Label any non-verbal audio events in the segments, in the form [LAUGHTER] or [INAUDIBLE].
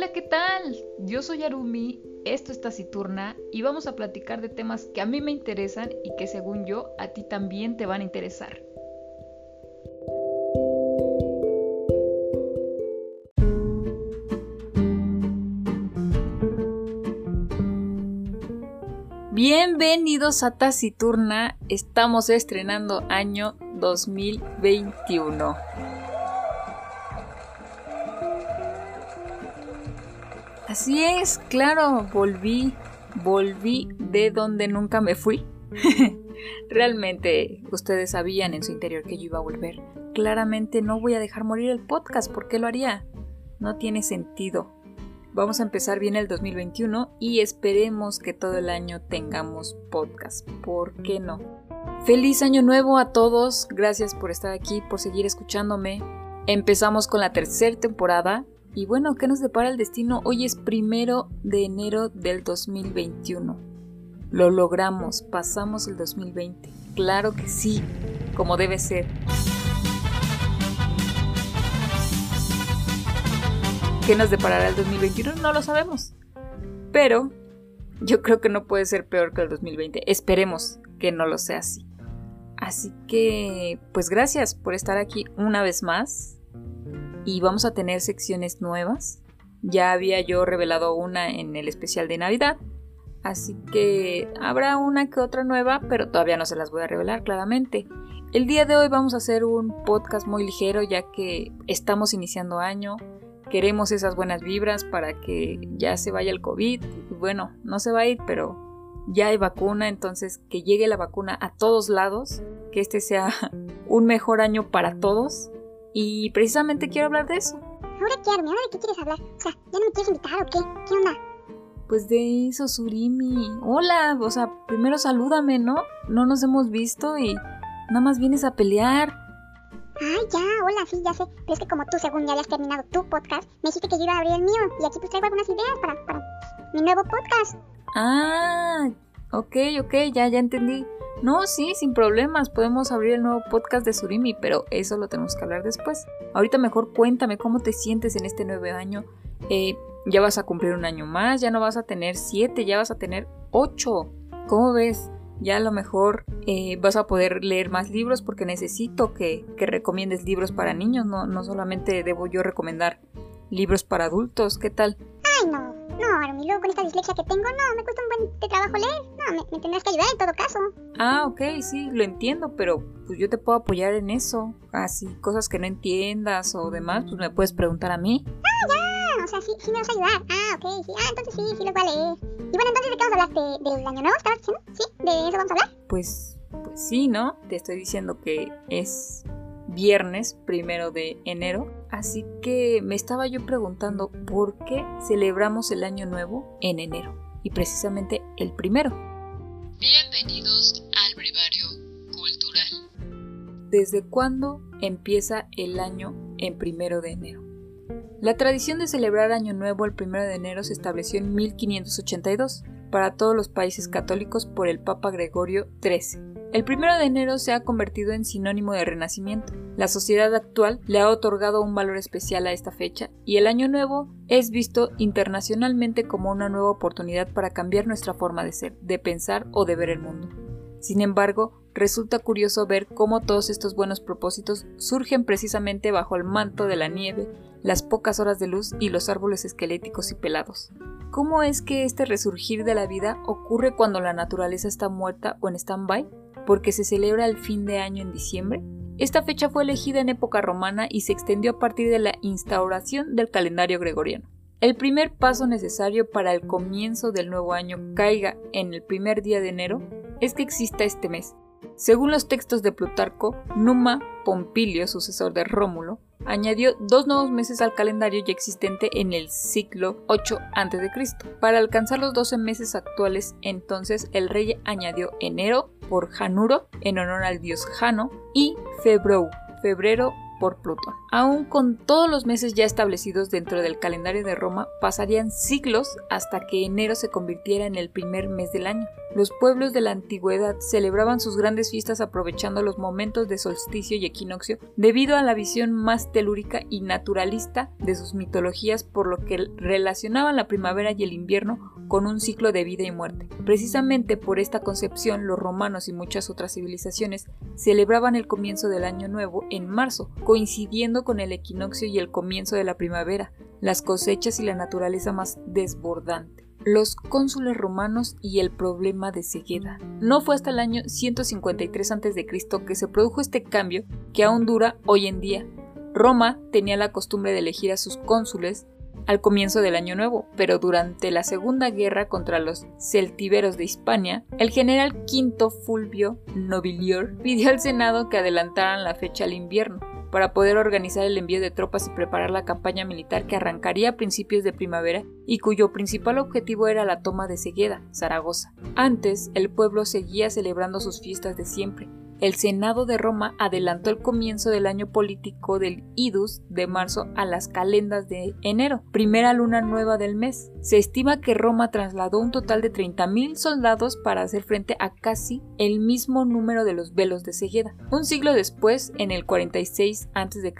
Hola, ¿qué tal? Yo soy Arumi, esto es Taciturna y vamos a platicar de temas que a mí me interesan y que según yo a ti también te van a interesar. Bienvenidos a Taciturna, estamos estrenando año 2021. Así es, claro, volví, volví de donde nunca me fui. [LAUGHS] Realmente ustedes sabían en su interior que yo iba a volver. Claramente no voy a dejar morir el podcast, ¿por qué lo haría? No tiene sentido. Vamos a empezar bien el 2021 y esperemos que todo el año tengamos podcast. ¿Por qué no? Feliz año nuevo a todos, gracias por estar aquí, por seguir escuchándome. Empezamos con la tercera temporada y bueno, ¿qué nos depara el destino? Hoy es primero de enero del 2021. Lo logramos, pasamos el 2020. Claro que sí, como debe ser. ¿Qué nos deparará el 2021? No lo sabemos. Pero yo creo que no puede ser peor que el 2020. Esperemos que no lo sea así. Así que, pues gracias por estar aquí una vez más y vamos a tener secciones nuevas. Ya había yo revelado una en el especial de Navidad, así que habrá una que otra nueva, pero todavía no se las voy a revelar claramente. El día de hoy vamos a hacer un podcast muy ligero ya que estamos iniciando año, queremos esas buenas vibras para que ya se vaya el COVID. Bueno, no se va a ir, pero ya hay vacuna, entonces que llegue la vacuna a todos lados, que este sea [LAUGHS] un mejor año para todos y precisamente quiero hablar de eso. ¿Ahora qué, Army? ¿Ahora de qué quieres hablar? O sea, ¿ya no me quieres invitar o qué? ¿Qué onda? Pues de eso, Surimi. Hola, o sea, primero salúdame, ¿no? No nos hemos visto y nada más vienes a pelear. Ay, ya, hola, sí, ya sé. Pero es que como tú, según ya habías terminado tu podcast, me dijiste que yo iba a abrir el mío. Y aquí pues traigo algunas ideas para, para mi nuevo podcast. Ah, ok, ok, ya, ya entendí. No, sí, sin problemas, podemos abrir el nuevo podcast de Surimi, pero eso lo tenemos que hablar después. Ahorita mejor cuéntame cómo te sientes en este nuevo año. Eh, ya vas a cumplir un año más, ya no vas a tener siete, ya vas a tener ocho. ¿Cómo ves? Ya a lo mejor eh, vas a poder leer más libros porque necesito que, que recomiendes libros para niños, no, no solamente debo yo recomendar libros para adultos. ¿Qué tal? Ay, no, no, y luego con esta dislexia que tengo, no, me cuesta un buen de trabajo leer. No, me, tendrás que ayudar en todo caso. Ah, ok, sí, lo entiendo, pero pues yo te puedo apoyar en eso. Así, cosas que no entiendas o demás, pues me puedes preguntar a mí. Ah, ya, o sea, sí, sí me vas a ayudar. Ah, ok, sí, ah, entonces sí, sí lo voy a leer. Y bueno, entonces, ¿de qué vamos a hablar? ¿De, ¿Del año nuevo estabas diciendo? ¿Sí? ¿De eso vamos a hablar? Pues, pues sí, ¿no? Te estoy diciendo que es viernes primero de enero. Así que me estaba yo preguntando por qué celebramos el año nuevo en enero y precisamente el primero. Bienvenidos al brevario cultural. ¿Desde cuándo empieza el año en primero de enero? La tradición de celebrar Año Nuevo el primero de enero se estableció en 1582 para todos los países católicos por el Papa Gregorio XIII el primero de enero se ha convertido en sinónimo de renacimiento. La sociedad actual le ha otorgado un valor especial a esta fecha y el año nuevo es visto internacionalmente como una nueva oportunidad para cambiar nuestra forma de ser, de pensar o de ver el mundo. Sin embargo, resulta curioso ver cómo todos estos buenos propósitos surgen precisamente bajo el manto de la nieve, las pocas horas de luz y los árboles esqueléticos y pelados. ¿Cómo es que este resurgir de la vida ocurre cuando la naturaleza está muerta o en stand-by? Porque se celebra el fin de año en diciembre. Esta fecha fue elegida en época romana y se extendió a partir de la instauración del calendario gregoriano. El primer paso necesario para el comienzo del nuevo año caiga en el primer día de enero es que exista este mes. Según los textos de Plutarco, Numa Pompilio, sucesor de Rómulo, añadió dos nuevos meses al calendario ya existente en el siglo 8 a.C. Para alcanzar los 12 meses actuales, entonces el rey añadió enero por Januro, en honor al dios Jano, y Febrou, febrero, por Plutón. Aún con todos los meses ya establecidos dentro del calendario de Roma, pasarían siglos hasta que enero se convirtiera en el primer mes del año. Los pueblos de la antigüedad celebraban sus grandes fiestas aprovechando los momentos de solsticio y equinoccio debido a la visión más telúrica y naturalista de sus mitologías por lo que relacionaban la primavera y el invierno con un ciclo de vida y muerte. Precisamente por esta concepción los romanos y muchas otras civilizaciones celebraban el comienzo del año nuevo en marzo, coincidiendo con el equinoccio y el comienzo de la primavera, las cosechas y la naturaleza más desbordante los cónsules romanos y el problema de cegueda. No fue hasta el año 153 a.C. que se produjo este cambio que aún dura hoy en día. Roma tenía la costumbre de elegir a sus cónsules al comienzo del año nuevo, pero durante la Segunda Guerra contra los celtíberos de Hispania, el general Quinto Fulvio Nobilior pidió al Senado que adelantaran la fecha al invierno para poder organizar el envío de tropas y preparar la campaña militar que arrancaría a principios de primavera y cuyo principal objetivo era la toma de Segueda, Zaragoza. Antes, el pueblo seguía celebrando sus fiestas de siempre, el Senado de Roma adelantó el comienzo del año político del Idus de marzo a las calendas de enero, primera luna nueva del mes. Se estima que Roma trasladó un total de 30.000 soldados para hacer frente a casi el mismo número de los velos de Segueda. Un siglo después, en el 46 a.C.,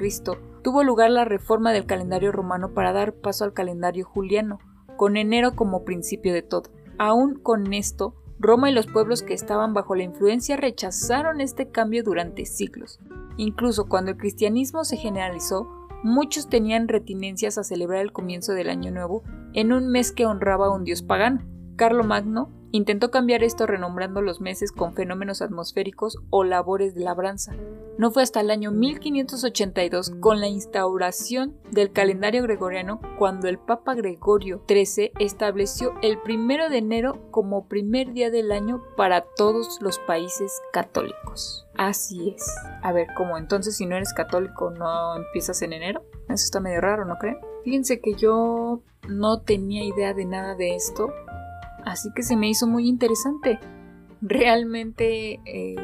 tuvo lugar la reforma del calendario romano para dar paso al calendario juliano, con enero como principio de todo. Aún con esto, Roma y los pueblos que estaban bajo la influencia rechazaron este cambio durante siglos. Incluso cuando el cristianismo se generalizó, muchos tenían retinencias a celebrar el comienzo del año nuevo en un mes que honraba a un dios pagano. Carlo Magno Intentó cambiar esto renombrando los meses con fenómenos atmosféricos o labores de labranza. No fue hasta el año 1582, con la instauración del calendario gregoriano, cuando el Papa Gregorio XIII estableció el primero de enero como primer día del año para todos los países católicos. Así es. A ver, ¿cómo entonces si no eres católico no empiezas en enero? Eso está medio raro, ¿no creen? Fíjense que yo no tenía idea de nada de esto Así que se me hizo muy interesante. Realmente eh,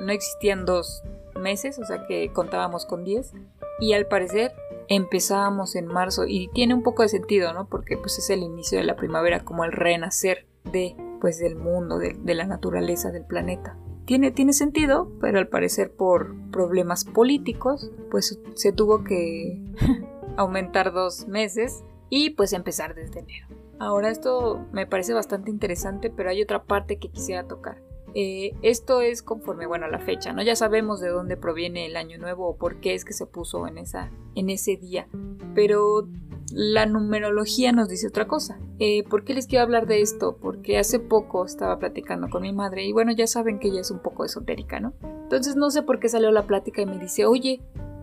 no existían dos meses, o sea que contábamos con 10. Y al parecer empezábamos en marzo y tiene un poco de sentido, ¿no? Porque pues es el inicio de la primavera, como el renacer de pues del mundo, de, de la naturaleza, del planeta. Tiene, tiene, sentido, pero al parecer por problemas políticos, pues se tuvo que [LAUGHS] aumentar dos meses y pues empezar desde enero. Ahora esto me parece bastante interesante, pero hay otra parte que quisiera tocar. Eh, esto es conforme, bueno, a la fecha, ¿no? Ya sabemos de dónde proviene el año nuevo o por qué es que se puso en, esa, en ese día, pero la numerología nos dice otra cosa. Eh, ¿Por qué les quiero hablar de esto? Porque hace poco estaba platicando con mi madre y bueno, ya saben que ella es un poco esotérica, ¿no? Entonces no sé por qué salió la plática y me dice, oye,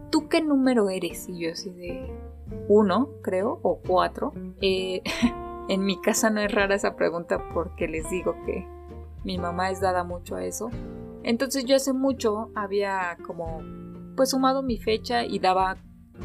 ¿tú qué número eres? Y yo así de uno, creo, o cuatro. Eh, [LAUGHS] En mi casa no es rara esa pregunta porque les digo que mi mamá es dada mucho a eso. Entonces yo hace mucho había como pues sumado mi fecha y daba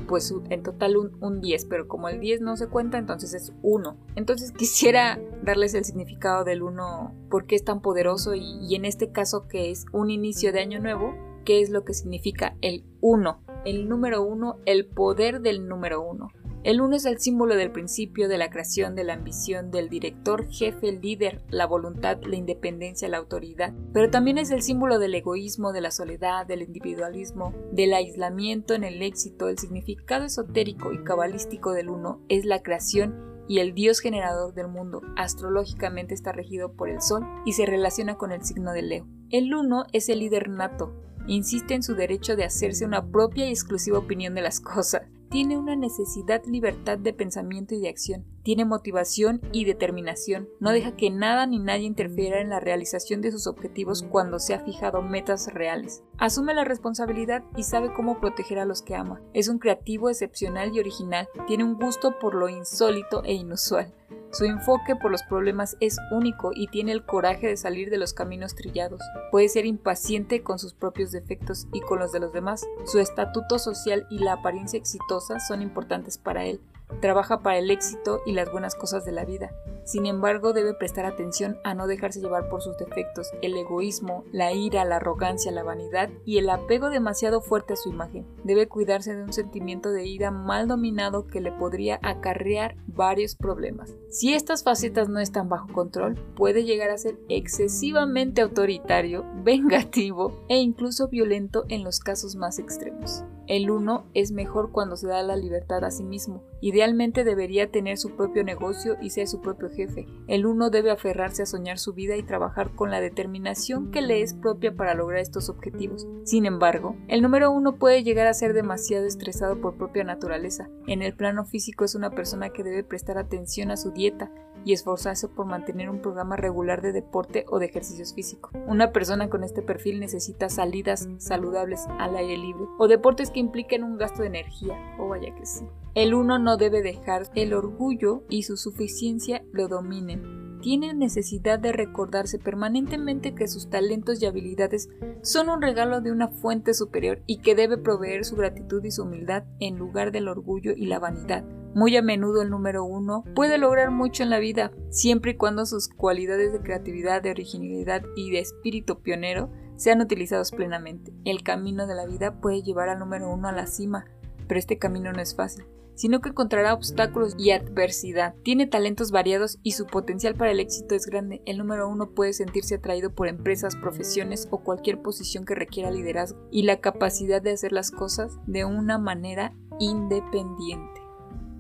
pues en total un, 10, pero como el 10 no se cuenta, entonces es 1. Entonces quisiera darles el significado del 1, por qué es tan poderoso y, y en este caso que es un inicio de año nuevo, qué es lo que significa el 1, el número 1, el poder del número 1. El uno es el símbolo del principio, de la creación, de la ambición, del director, jefe, líder, la voluntad, la independencia, la autoridad, pero también es el símbolo del egoísmo, de la soledad, del individualismo, del aislamiento en el éxito. El significado esotérico y cabalístico del uno es la creación y el dios generador del mundo astrológicamente está regido por el sol y se relaciona con el signo de Leo. El uno es el líder nato, insiste en su derecho de hacerse una propia y exclusiva opinión de las [LAUGHS] cosas, tiene una necesidad libertad de pensamiento y de acción, tiene motivación y determinación, no deja que nada ni nadie interfiera en la realización de sus objetivos cuando se ha fijado metas reales. Asume la responsabilidad y sabe cómo proteger a los que ama. Es un creativo excepcional y original, tiene un gusto por lo insólito e inusual. Su enfoque por los problemas es único y tiene el coraje de salir de los caminos trillados. Puede ser impaciente con sus propios defectos y con los de los demás. Su estatuto social y la apariencia exitosa son importantes para él. Trabaja para el éxito y las buenas cosas de la vida. Sin embargo, debe prestar atención a no dejarse llevar por sus defectos, el egoísmo, la ira, la arrogancia, la vanidad y el apego demasiado fuerte a su imagen. Debe cuidarse de un sentimiento de ira mal dominado que le podría acarrear varios problemas. Si estas facetas no están bajo control, puede llegar a ser excesivamente autoritario, [LAUGHS] vengativo e incluso violento en los casos más extremos. El uno es mejor cuando se da la libertad a sí mismo. Idealmente debería tener su propio negocio y ser su propio jefe. El uno debe aferrarse a soñar su vida y trabajar con la determinación que le es propia para lograr estos objetivos. Sin embargo, el número uno puede llegar a ser demasiado estresado por propia naturaleza. En el plano físico es una persona que debe prestar atención a su dieta, y esforzarse por mantener un programa regular de deporte o de ejercicios físicos. Una persona con este perfil necesita salidas saludables al aire libre o deportes que impliquen un gasto de energía, o vaya que sí. El uno no debe dejar el orgullo y su suficiencia lo dominen tiene necesidad de recordarse permanentemente que sus talentos y habilidades son un regalo de una fuente superior y que debe proveer su gratitud y su humildad en lugar del orgullo y la vanidad. Muy a menudo el número uno puede lograr mucho en la vida, siempre y cuando sus cualidades de creatividad, de originalidad y de espíritu pionero sean utilizados plenamente. El camino de la vida puede llevar al número uno a la cima, pero este camino no es fácil sino que encontrará obstáculos y adversidad. Tiene talentos variados y su potencial para el éxito es grande. El número uno puede sentirse atraído por empresas, profesiones o cualquier posición que requiera liderazgo y la capacidad de hacer las cosas de una manera independiente.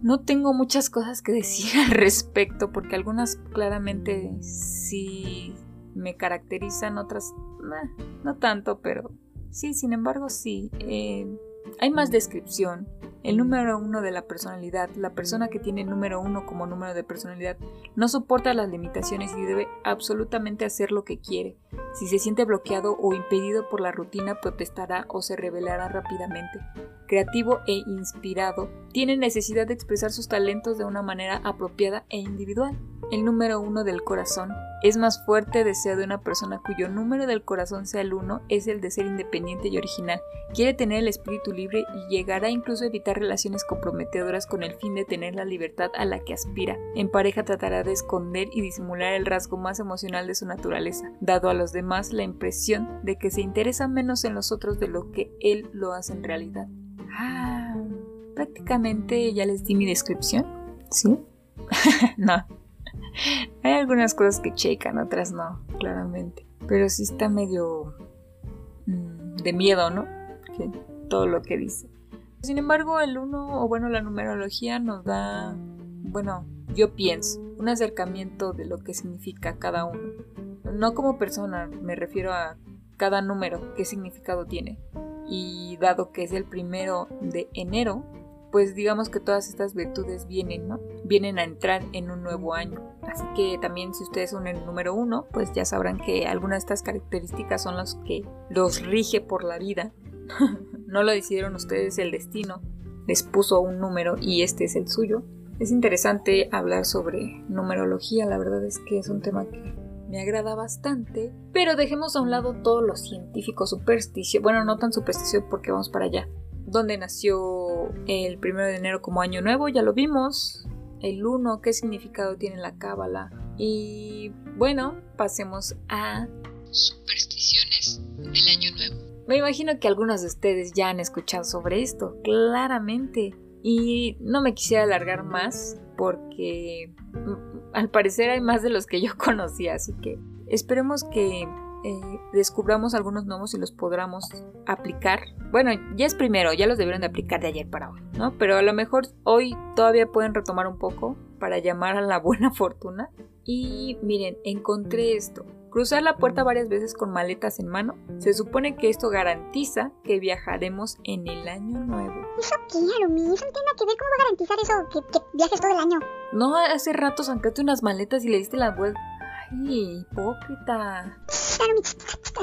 No tengo muchas cosas que decir [LAUGHS] al respecto porque algunas claramente sí me caracterizan, otras no tanto, pero sí, sin embargo sí. Eh, hay más descripción, el número uno de la personalidad, la persona que tiene el número uno como número de personalidad, no soporta las limitaciones y debe absolutamente hacer lo que quiere. Si se siente bloqueado o impedido por la rutina, protestará o se rebelará rápidamente. Creativo e inspirado, tiene necesidad de expresar sus talentos de una manera apropiada e individual. El número uno del corazón es más fuerte deseo de una persona cuyo número del corazón sea el uno es el de ser independiente y original. Quiere tener el espíritu libre y llegará incluso a evitar relaciones comprometedoras con el fin de tener la libertad a la que aspira. En pareja tratará de esconder y disimular el rasgo más emocional de su naturaleza, dado a los demás la impresión de que se interesa menos en los otros de lo que él lo hace en realidad. Ah, prácticamente ya les di mi descripción. ¿Sí? [LAUGHS] no. [LAUGHS] Hay algunas cosas que checan, otras no, claramente. Pero sí está medio mm, de miedo, ¿no? todo lo que dice. Sin embargo, el uno, o bueno, la numerología nos da, bueno, yo pienso, un acercamiento de lo que significa cada uno. No como persona, me refiero a cada número, qué significado tiene. Y dado que es el primero de enero, pues digamos que todas estas virtudes vienen, ¿no? Vienen a entrar en un nuevo año. Así que también si ustedes son el número uno, pues ya sabrán que algunas de estas características son las que los rige por la vida. [LAUGHS] no lo decidieron ustedes, el destino les puso un número y este es el suyo. Es interesante hablar sobre numerología, la verdad es que es un tema que me agrada bastante, pero dejemos a un lado todo lo científico supersticio, bueno, no tan supersticio porque vamos para allá, dónde nació el primero de enero como año nuevo, ya lo vimos. El 1, qué significado tiene la cábala. Y bueno, pasemos a supersticiones del año nuevo. Me imagino que algunos de ustedes ya han escuchado sobre esto, claramente. Y no me quisiera alargar más porque mm, al parecer hay más de los que yo [LAUGHS] conocía, así que esperemos que eh, descubramos algunos nuevos y los podamos aplicar. Bueno, ya es primero, ya los debieron de aplicar de ayer para hoy, ¿no? Pero a lo mejor hoy todavía pueden retomar un poco para llamar a la buena [LAUGHS] fortuna. Y miren, encontré esto. Cruzar la puerta varias veces con maletas en mano. Se supone que esto garantiza que viajaremos en el año nuevo. ¿Eso qué, Arumi? Eso no tiene que ver. ¿Cómo va a garantizar eso? Que, viajes todo el año. No, hace rato sacaste unas maletas y le diste la vuelta. Ay, hipócrita.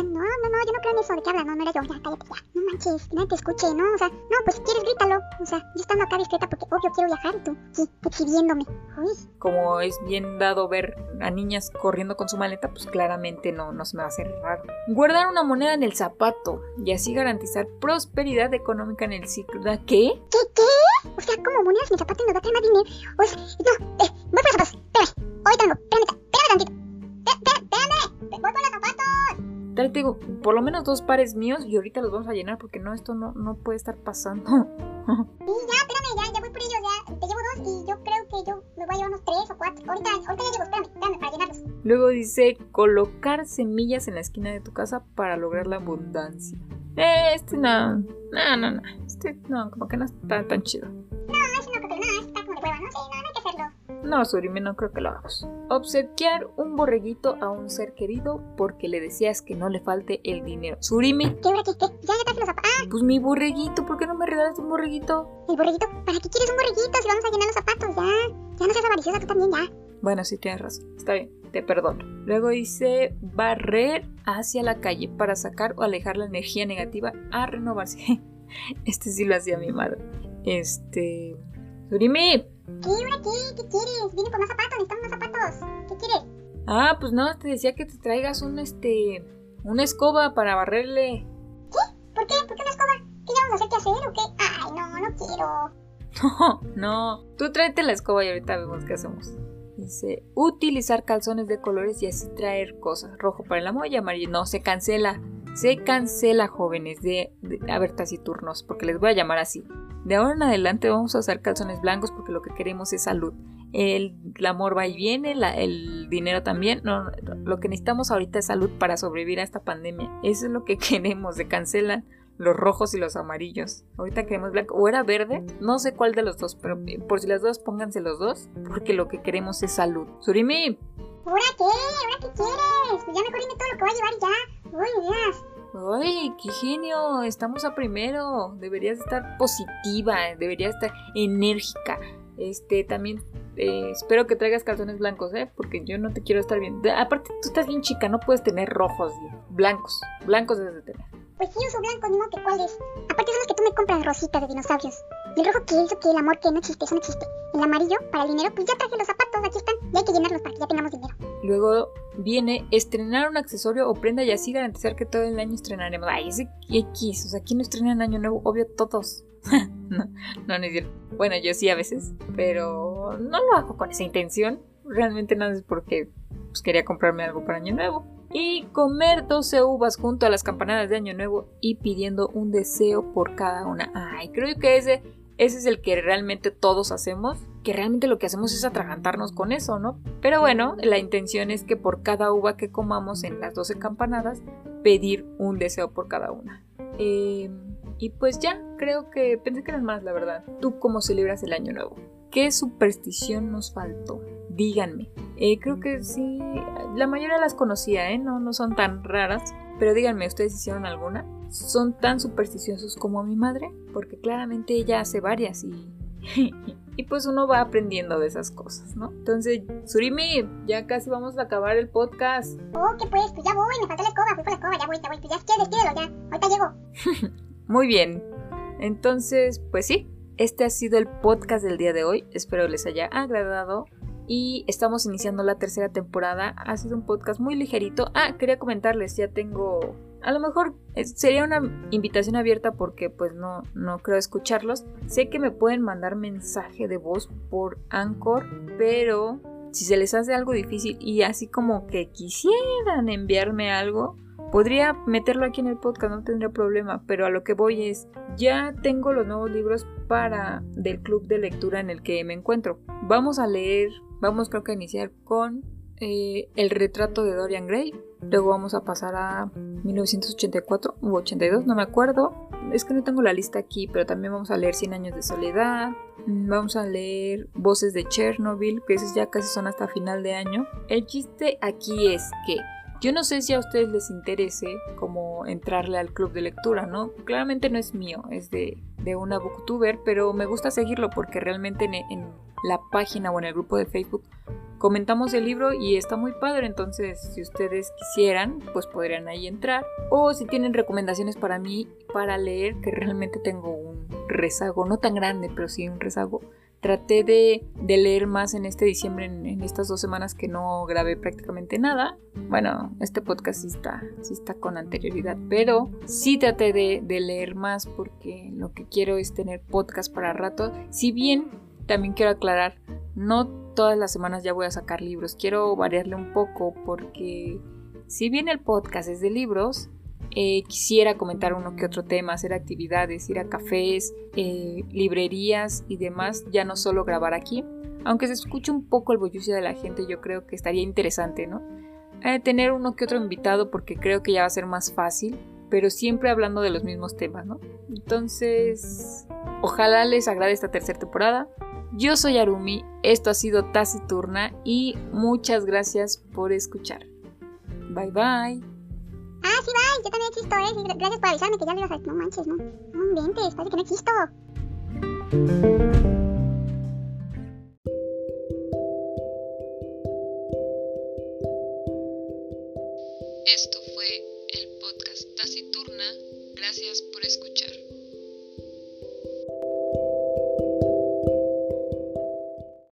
No, no, no, yo no creo en eso. ¿De qué hablas? No, no era yo. Ya, cállate ya. No manches, que nadie te escuche, ¿no? O sea, no, pues si quieres, grítalo. O sea, yo estando acá discreta porque obvio quiero viajar y tú, sí, exhibiéndome. Uy. Como es bien dado ver a niñas corriendo con su maleta, pues claramente no, no se me va a hacer raro. Guardar una moneda en el zapato y así garantizar prosperidad económica en el ciclo. ¿Qué? ¿Qué, qué? O sea, como monedas en el zapato y nos va a traer más dinero. O sea, no, eh, voy para los zapatos. Espérame. Ahorita vengo, espérame, espérame tantito. Espérame, espérame, voy por los zapatos. Tal te digo, por lo menos dos pares míos y ahorita los vamos a llenar porque no, esto no, no puede estar pasando. [LAUGHS] Sí, ya, espérame, ya, ya voy por ellos, ya. Te llevo dos y yo creo que yo me voy a llevar unos tres o cuatro. Ahorita, ahorita ya llego, espérame, espérame, para llenarlos. Luego dice colocar semillas en la esquina de tu casa para lograr la abundancia. Eh, Este no, no, no, no. Este no, como que no está tan chido. No, Surimi, no creo que lo hagamos. Obsequiar un borreguito a un ser querido porque le deseas que no le falte el dinero. Surimi, ¿Qué hora? ¿Qué? Ya, ya traje los zapatos. Ah, pues mi borreguito, ¿por qué no me regalas un borreguito? el borreguito. ¿Para qué quieres un borreguito si vamos a llenar los zapatos? Ya, ya no seas avariciosa tú también, ya. Bueno, sí tienes razón. Está bien, te perdono. Luego dice barrer hacia la calle para sacar o alejar la energía negativa a renovarse. [LAUGHS] Este sí lo hacía mi madre. Este. Surimi. ¿Qué hora qué? ¿Qué quieres? Vine por más zapatos, necesitamos más zapatos. ¿Qué quieres? Ah, pues no, te decía que te traigas un este. Una escoba para barrerle. ¿Por qué? ¿Por qué una escoba? ¿Qué vamos a hacer que hacer o qué? Ay, no, no quiero. [LAUGHS] No, no. Tú tráete la escoba y ahorita vemos qué hacemos. Dice, utilizar calzones de colores y así traer cosas. Rojo para el amor y amarillo. No, se cancela. Se cancela, jóvenes, de, de a ver, taciturnos, porque les voy a llamar así. De ahora en adelante vamos a usar calzones blancos porque lo que queremos es salud. El, amor va y viene, la- el dinero también. No, lo que necesitamos ahorita es salud para sobrevivir a esta pandemia. Eso es lo que [LAUGHS] queremos. Se cancelan los rojos y los amarillos. Ahorita queremos blanco. O era verde, no sé cuál de los dos, pero por si las dos, pónganse los dos, porque lo que queremos es salud. Surimi, ¿Ahora qué? ¿Ahora qué quieres? Pues ya mejor dime todo lo que voy a llevar ya. Uy. ¡Ay, qué genio! Estamos a primero. Deberías estar positiva, deberías estar enérgica. Este, también eh, espero que traigas calzones blancos, ¿eh? Porque yo no te quiero estar bien. Aparte, tú estás bien chica, no puedes tener rojos, blancos. Blancos debes de tener. Pues sí, uso blanco, ni modo que cuáles. Aparte son los que tú me compras rositas de dinosaurios. Y el rojo que hizo que el amor que no existe, eso no existe. El amarillo, para el dinero, pues ya traje los zapatos, aquí están. Y hay que llenarlos para que ya tengamos dinero. Luego viene estrenar un accesorio o prenda y así garantizar que todo el año estrenaremos. Ay, ese X, o sea, ¿quién no estrena en año nuevo? Obvio, todos. [LAUGHS] no, no. Bueno, yo sí a veces, pero no lo hago con esa intención. Realmente no es porque pues, quería comprarme algo para año nuevo. Y comer 12 uvas junto a las campanadas de año nuevo y pidiendo un deseo por cada una. Ay, creo que ese es el que realmente todos hacemos. Que realmente lo que hacemos es atragantarnos con eso, ¿no? Pero bueno, la intención es que por cada uva que comamos en las 12 campanadas, pedir un deseo por cada una. Eh, y pues ya, creo que pensé que eran más, la verdad. ¿Tú cómo celebras el año nuevo? ¿Qué superstición nos faltó? Díganme. Eh, creo que sí, la mayoría las conocía, ¿eh? No, no son tan raras. Pero díganme, ¿ustedes hicieron alguna? ¿Son tan supersticiosos como mi madre? Porque claramente ella hace varias y... [LAUGHS] y pues uno va aprendiendo de esas cosas, ¿no? Entonces, Surimi, ya casi vamos a acabar el podcast. Oh, que pues, pues ya voy, me faltó la escoba, fui por la escoba, ya voy, ya voy. Pues ya quieres, ya. Ahorita llego. [LAUGHS] Muy bien. Entonces, pues sí, este ha sido el podcast del día de hoy. Espero les haya agradado. Y estamos iniciando la tercera temporada. Ha sido un podcast muy ligerito. Ah, quería comentarles, ya tengo... A lo mejor eh, sería una invitación abierta porque pues no, no creo escucharlos. Sé que me pueden mandar mensaje de voz por Anchor, pero si se les hace algo difícil y así como que quisieran enviarme algo, Podría meterlo aquí en el podcast, no tendría problema, pero a lo que voy es, ya tengo los nuevos libros para del club de lectura en el que me encuentro. Vamos a leer, vamos creo que a iniciar con eh, El retrato de Dorian Gray, luego vamos a pasar a 1984 u 82, no me acuerdo. Es que no tengo la lista aquí, pero también vamos a leer 100 años de soledad, mm, vamos a leer Voces de Chernobyl, que esos ya casi son hasta final de año. El chiste aquí es que yo no sé si a ustedes les interese como entrarle al club de lectura, ¿no? Claramente no es mío, es de, de una booktuber, pero me gusta seguirlo porque realmente en, en, la página o en el grupo de Facebook comentamos el libro y está muy padre, entonces si ustedes quisieran, pues podrían ahí entrar. O si tienen recomendaciones para mí para leer, que realmente tengo un rezago, no tan grande, pero sí un rezago traté de, de, leer más en este diciembre, en, estas dos semanas que no grabé prácticamente nada. Bueno, este podcast sí está, sí está con anterioridad, pero sí traté de, de leer más porque lo que quiero es tener podcast para rato. Si bien también quiero aclarar, No todas las semanas ya voy a sacar libros, quiero variarle un poco porque si bien el podcast es de libros, eh, quisiera comentar uno que otro tema, hacer actividades, ir a cafés, eh, librerías y demás, ya no solo grabar aquí. Aunque se escuche un poco el bollucio de la gente, yo creo que estaría interesante, ¿no? Eh, tener uno que otro invitado porque creo que ya va a ser más fácil, pero siempre hablando de los mismos temas, ¿no? Entonces, ojalá les agrade esta tercera temporada. Yo soy Arumi, esto ha sido Taciturna y muchas gracias por escuchar. Bye bye. Ah, sí, bye. Yo también existo, ¿eh? gracias por avisarme que ya lo ibas a... No manches, no. No inventes, parece que no existo.